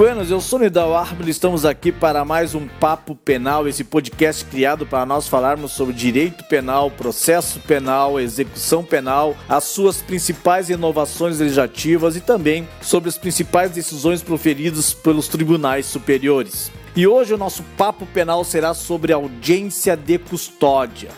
Buenas, eu sou Nidal Arbel e estamos aqui para mais um Papo Penal, esse podcast criado para nós falarmos sobre direito penal, processo penal, execução penal, as suas principais inovações legislativas e também sobre as principais decisões proferidas pelos tribunais superiores. E hoje o nosso Papo Penal será sobre audiência de custódia.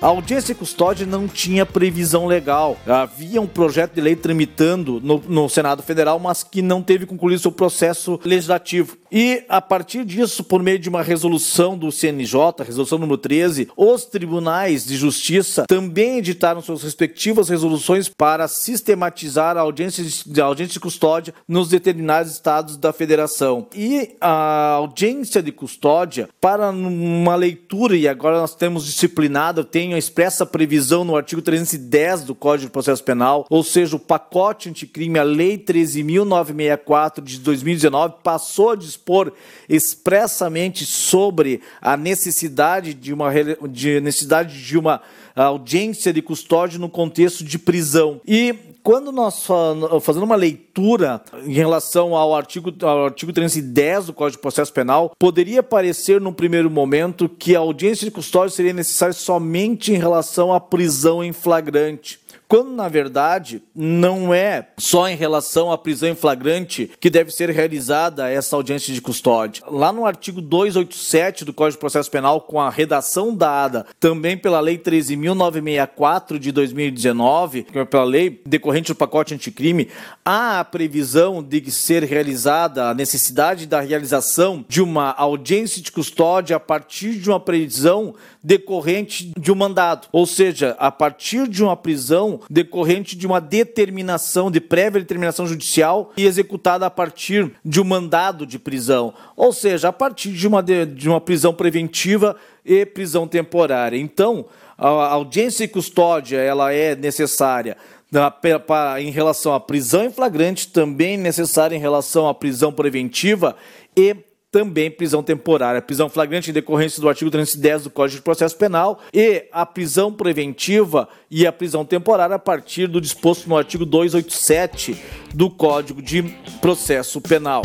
A audiência e custódia não tinha previsão legal. Havia um projeto de lei tramitando no, no, Senado Federal, mas que não teve concluído seu processo legislativo. E a partir disso, por meio de uma resolução do CNJ, resolução número 13, os tribunais de justiça também editaram suas respectivas resoluções para sistematizar a audiência de, a audiência de custódia nos determinados estados da federação. E a audiência de custódia, para uma leitura, e agora nós temos disciplinado, tem a expressa previsão no artigo 310 do Código de Processo Penal, ou seja, o pacote anticrime, a Lei 13.964 de 2019, passou a dispor expressamente sobre a necessidade de uma, de necessidade de uma audiência de custódia no contexto de prisão. E quando nós fazendo uma leitura em relação ao artigo, ao artigo 310 do Código de Processo Penal, poderia parecer num primeiro momento que a audiência de custódia seria necessária somente em relação à prisão em flagrante quando na verdade não é só em relação à prisão em flagrante que deve ser realizada essa audiência de custódia. Lá no artigo 287 do Código de Processo Penal, com a redação dada também pela Lei 13.964 de 2019, que é pela lei decorrente do pacote anticrime, há a previsão de ser realizada a necessidade da realização de uma audiência de custódia a partir de uma prisão decorrente de um mandado, ou seja, a partir de uma prisão decorrente de uma determinação, de prévia determinação judicial e executada a partir de um mandado de prisão, ou seja, a partir de uma, de, de uma prisão preventiva e prisão temporária. Então, a audiência e custódia ela é necessária em relação à prisão em flagrante, também necessária em relação à prisão preventiva e também prisão temporária, prisão flagrante em decorrência do artigo 310 do Código de Processo Penal e a prisão preventiva e a prisão temporária a partir do disposto no artigo 287 do Código de Processo Penal.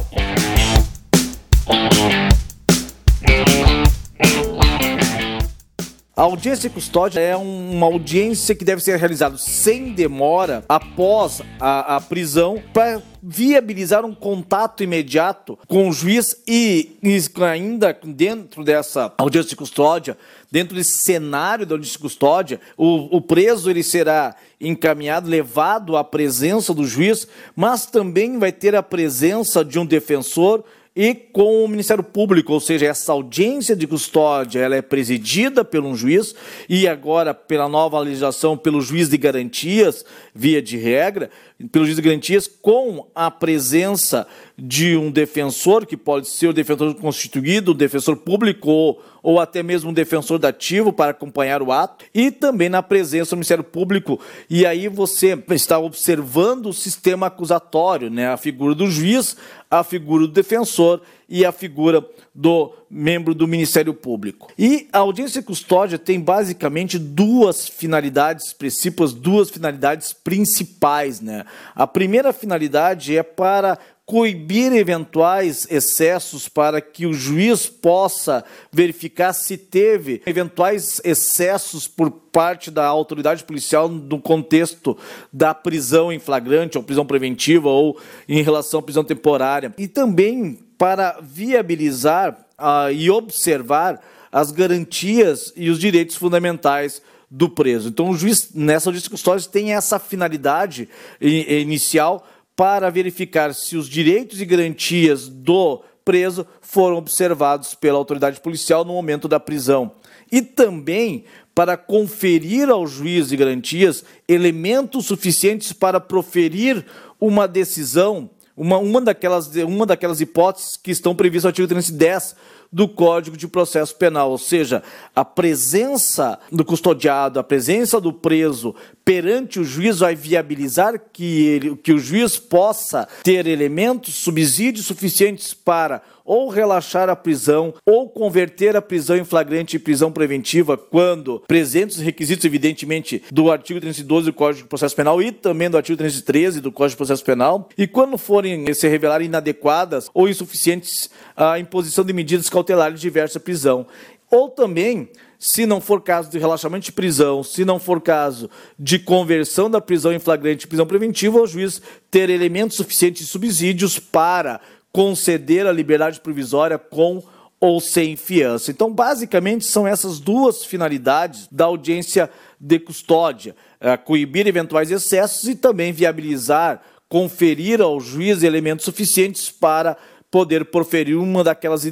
A audiência de custódia é uma audiência que deve ser realizada sem demora após a, a prisão para viabilizar um contato imediato com o juiz e, e, ainda dentro dessa audiência de custódia, dentro desse cenário da audiência de custódia, o, o preso ele será encaminhado, levado à presença do juiz, mas também vai ter a presença de um defensor e com o Ministério Público, ou seja, essa audiência de custódia, ela é presidida por um juiz e agora pela nova legislação pelo juiz de garantias, via de regra, pelo juiz de garantias com a presença de um defensor, que pode ser o defensor constituído, o defensor público ou, ou até mesmo um defensor dativo para acompanhar o ato, e também na presença do Ministério Público. E aí você está observando o sistema acusatório, né? a figura do juiz, a figura do defensor e a figura do membro do Ministério Público. E a audiência de custódia tem basicamente duas finalidades expressivas, duas finalidades principais. Né? A primeira finalidade é para coibir eventuais excessos para que o juiz possa verificar se teve eventuais excessos por parte da autoridade policial no contexto da prisão em flagrante ou prisão preventiva ou em relação à prisão temporária. E também para viabilizar uh, e observar as garantias e os direitos fundamentais do preso. Então, o juiz, nessa audiência custódia, tem essa finalidade inicial para verificar se os direitos e garantias do preso foram observados pela autoridade policial no momento da prisão. E também para conferir ao juiz de garantias elementos suficientes para proferir uma decisão, uma, uma, daquelas, uma daquelas hipóteses que estão previstas no artigo 310 do Código de Processo Penal, ou seja, a presença do custodiado, a presença do preso perante o juiz vai viabilizar que, ele, que o juiz possa ter elementos, subsídios suficientes para ou relaxar a prisão ou converter a prisão em flagrante em prisão preventiva quando presentes os requisitos, evidentemente, do artigo 312 do Código de Processo Penal e também do artigo 313 do Código de Processo Penal, e quando forem se revelar inadequadas ou insuficientes a imposição de medidas cautelares de diversa prisão. Ou também se não for caso de relaxamento de prisão, se não for caso de conversão da prisão em flagrante prisão preventiva, o juiz ter elementos suficientes de subsídios para conceder a liberdade provisória com ou sem fiança. Então, basicamente, são essas duas finalidades da audiência de custódia: é, coibir eventuais excessos e também viabilizar, conferir ao juiz elementos suficientes para poder proferir uma daquelas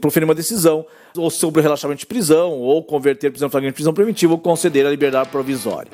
proferir uma decisão ou sobre o relaxamento de prisão ou converter prisão flagrante em prisão preventiva ou conceder a liberdade provisória.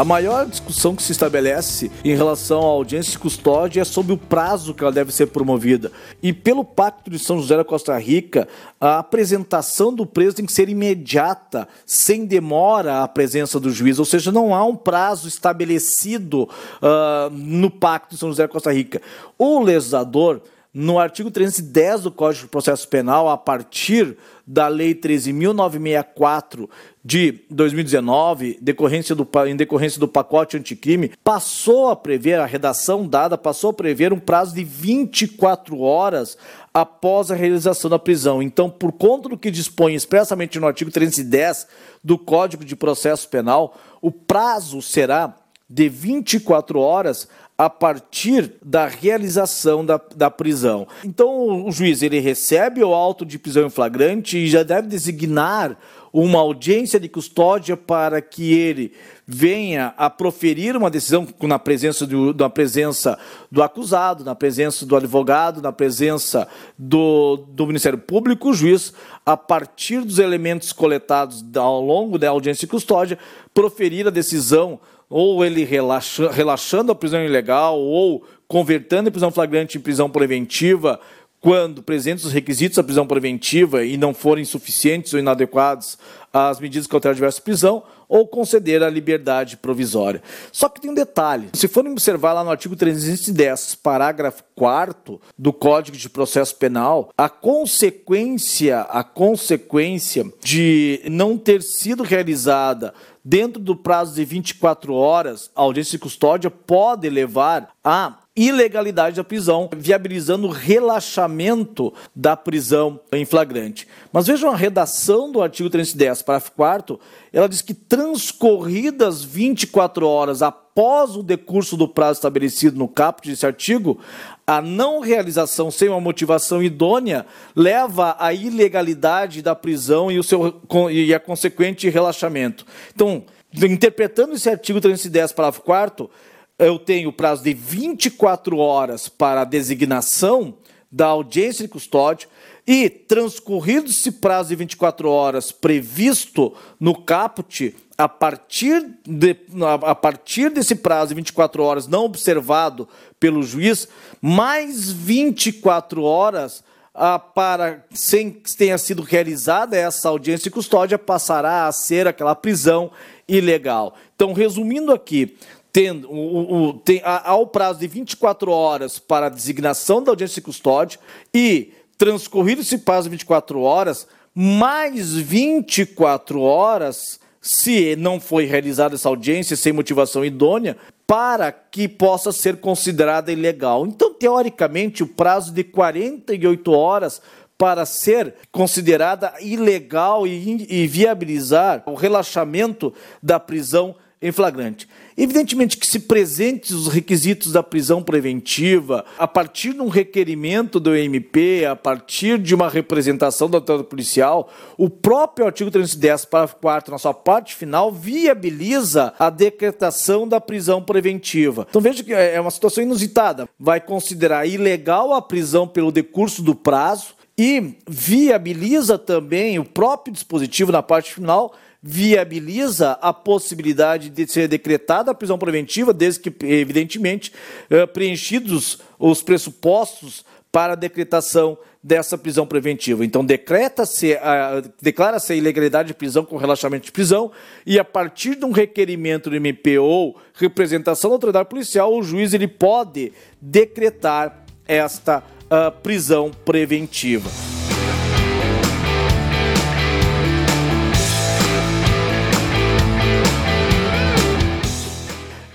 A maior discussão que se estabelece em relação à audiência de custódia é sobre o prazo que ela deve ser promovida. E pelo Pacto de São José da Costa Rica, a apresentação do preso tem que ser imediata, sem demora a presença do juiz, ou seja, não há um prazo estabelecido uh, no Pacto de São José da Costa Rica. O legislador no artigo 310 do Código de Processo Penal, a partir da Lei 13.964 de 2019, decorrência do, em decorrência do pacote anticrime, passou a prever, a redação dada passou a prever um prazo de 24 horas após a realização da prisão. Então, por conta do que dispõe expressamente no artigo 310 do Código de Processo Penal, o prazo será de 24 horas a partir da realização da, da prisão. Então, o juiz ele recebe o auto de prisão em flagrante e já deve designar uma audiência de custódia para que ele venha a proferir uma decisão na presença do, na presença do acusado, na presença do advogado, na presença do, do Ministério Público, o juiz, a partir dos elementos coletados ao longo da audiência de custódia, proferir a decisão ou ele relaxa, relaxando a prisão ilegal, ou convertendo a prisão flagrante em prisão preventiva, quando presentes os requisitos da prisão preventiva e não forem suficientes ou inadequados às medidas cautelares de diversa prisão, ou conceder a liberdade provisória. Só que tem um detalhe: se forem observar lá no artigo 310, parágrafo 4 do Código de Processo Penal, a consequência, a consequência de não ter sido realizada dentro do prazo de 24 horas, a audiência de custódia pode levar a ilegalidade da prisão, viabilizando o relaxamento da prisão em flagrante. Mas vejam a redação do artigo 310, parágrafo 4 ela diz que transcorridas 24 horas após o decurso do prazo estabelecido no caput desse artigo, a não realização sem uma motivação idônea leva à ilegalidade da prisão e, o seu, e a consequente relaxamento. Então, interpretando esse artigo 310, parágrafo 4 eu tenho prazo de 24 horas para a designação da audiência de custódia e, transcorrido esse prazo de 24 horas previsto no caput, a partir, de, a partir desse prazo de 24 horas não observado pelo juiz, mais 24 horas ah, para sem que tenha sido realizada essa audiência de custódia, passará a ser aquela prisão ilegal. Então, resumindo aqui, tendo o, o, tem, há, há o prazo de 24 horas para a designação da audiência de custódia e transcorrido esse prazo de 24 horas, mais 24 horas, se não foi realizada essa audiência sem motivação idônea, para que possa ser considerada ilegal. Então, teoricamente, o prazo de 48 horas para ser considerada ilegal e, e viabilizar o relaxamento da prisão em flagrante. Evidentemente que se presentes os requisitos da prisão preventiva, a partir de um requerimento do MP, a partir de uma representação da autoridade policial, o próprio artigo 310, parágrafo 4 na sua parte final, viabiliza a decretação da prisão preventiva. Então veja que é uma situação inusitada. Vai considerar ilegal a prisão pelo decurso do prazo, e viabiliza também o próprio dispositivo na parte final viabiliza a possibilidade de ser decretada a prisão preventiva, desde que, evidentemente, eh, preenchidos os pressupostos para a decretação dessa prisão preventiva. Então, decreta-se, declara-se a ilegalidade de prisão com relaxamento de prisão e, a partir de um requerimento do MP ou representação da autoridade policial, o juiz ele pode decretar esta uh, prisão preventiva.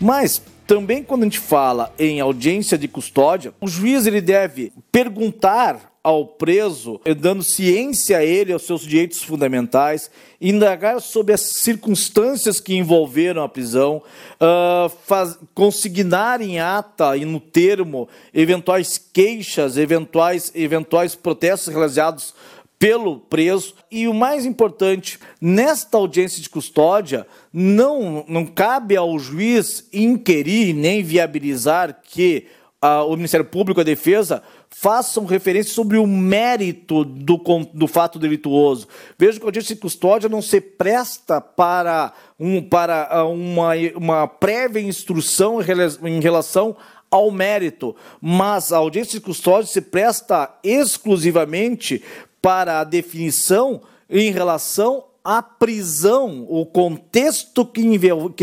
Mas também quando a gente fala em audiência de custódia, o juiz ele deve perguntar ao preso, dando ciência a ele aos seus direitos fundamentais, indagar sobre as circunstâncias que envolveram a prisão, uh, faz, consignar em ata e no termo eventuais queixas, eventuais, eventuais protestos realizados pelo preso. E o mais importante, nesta audiência de custódia, não, não cabe ao juiz inquirir nem viabilizar que uh, o Ministério Público e a Defesa façam referência sobre o mérito do, do fato delituoso. Veja que a audiência de custódia não se presta para, um, para ah, uma, uma prévia instrução em relação ao mérito, mas a audiência de custódia se presta exclusivamente para a definição em relação à prisão, o contexto que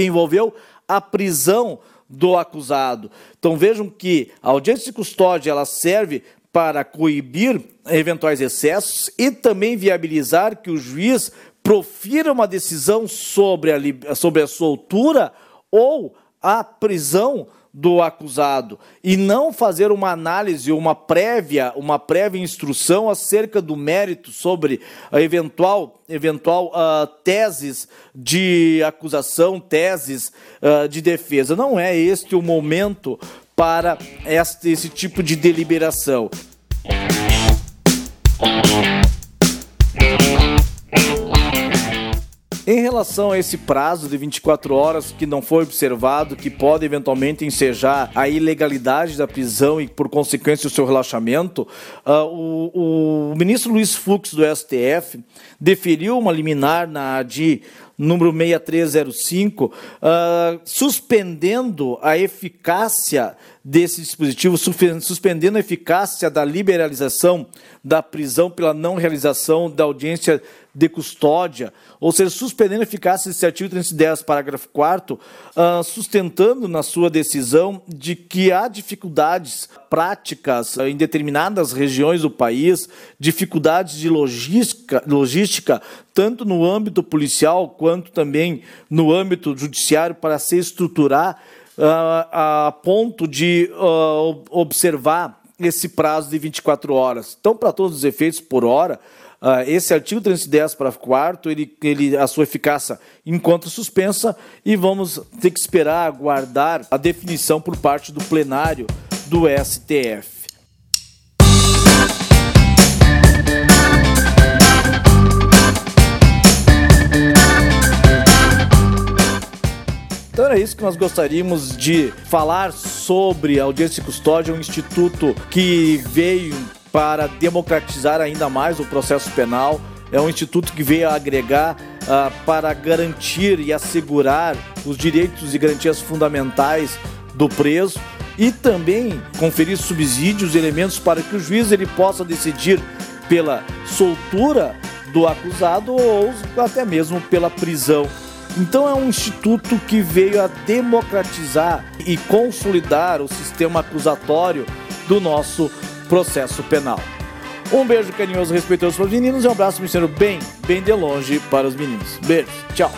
envolveu a prisão do acusado. Então vejam que a audiência de custódia ela serve para coibir eventuais excessos e também viabilizar que o juiz profira uma decisão sobre a, sobre a soltura ou a prisão do acusado e não fazer uma análise, uma prévia, uma prévia instrução acerca do mérito sobre a eventual, eventual uh, teses de acusação, teses uh, de defesa. Não é este o momento para este, esse tipo de deliberação. Em relação a esse prazo de 24 horas que não foi observado, que pode eventualmente ensejar a ilegalidade da prisão e, por consequência, o seu relaxamento, uh, o, o, ministro Luiz Fux, do STF, deferiu uma liminar na ADI número 6305, uh, ah, suspendendo a eficácia desse dispositivo, suspendendo a eficácia da liberalização da prisão pela não realização da audiência de custódia, ou seja, suspendendo a eficácia desse artigo 310, parágrafo 4 uh, ah, sustentando na sua decisão de que há dificuldades práticas uh, em determinadas regiões do país, dificuldades de logística, logística, tanto no âmbito policial quanto também no âmbito judiciário, para se estruturar uh, a ponto de observar esse prazo de 24 horas. Então, para todos os efeitos, por hora, Uh, esse artigo 310, parágrafo 4 ele, ele, a sua eficácia encontra suspensa e vamos ter que esperar, aguardar a definição por parte do plenário do STF. Era isso que nós gostaríamos de falar sobre a audiência de custódia, um instituto que veio para democratizar ainda mais o processo penal. É um instituto que veio agregar uh, para garantir e assegurar os direitos e garantias fundamentais do preso e também conferir subsídios e elementos para que o juiz ele possa decidir pela soltura do acusado ou até mesmo pela prisão. Então é um instituto que veio a democratizar e consolidar o sistema acusatório do nosso processo penal. Um beijo carinhoso, respeitoso para os meninos e um abraço, me bem, bem de longe para os meninos. Beijo, tchau.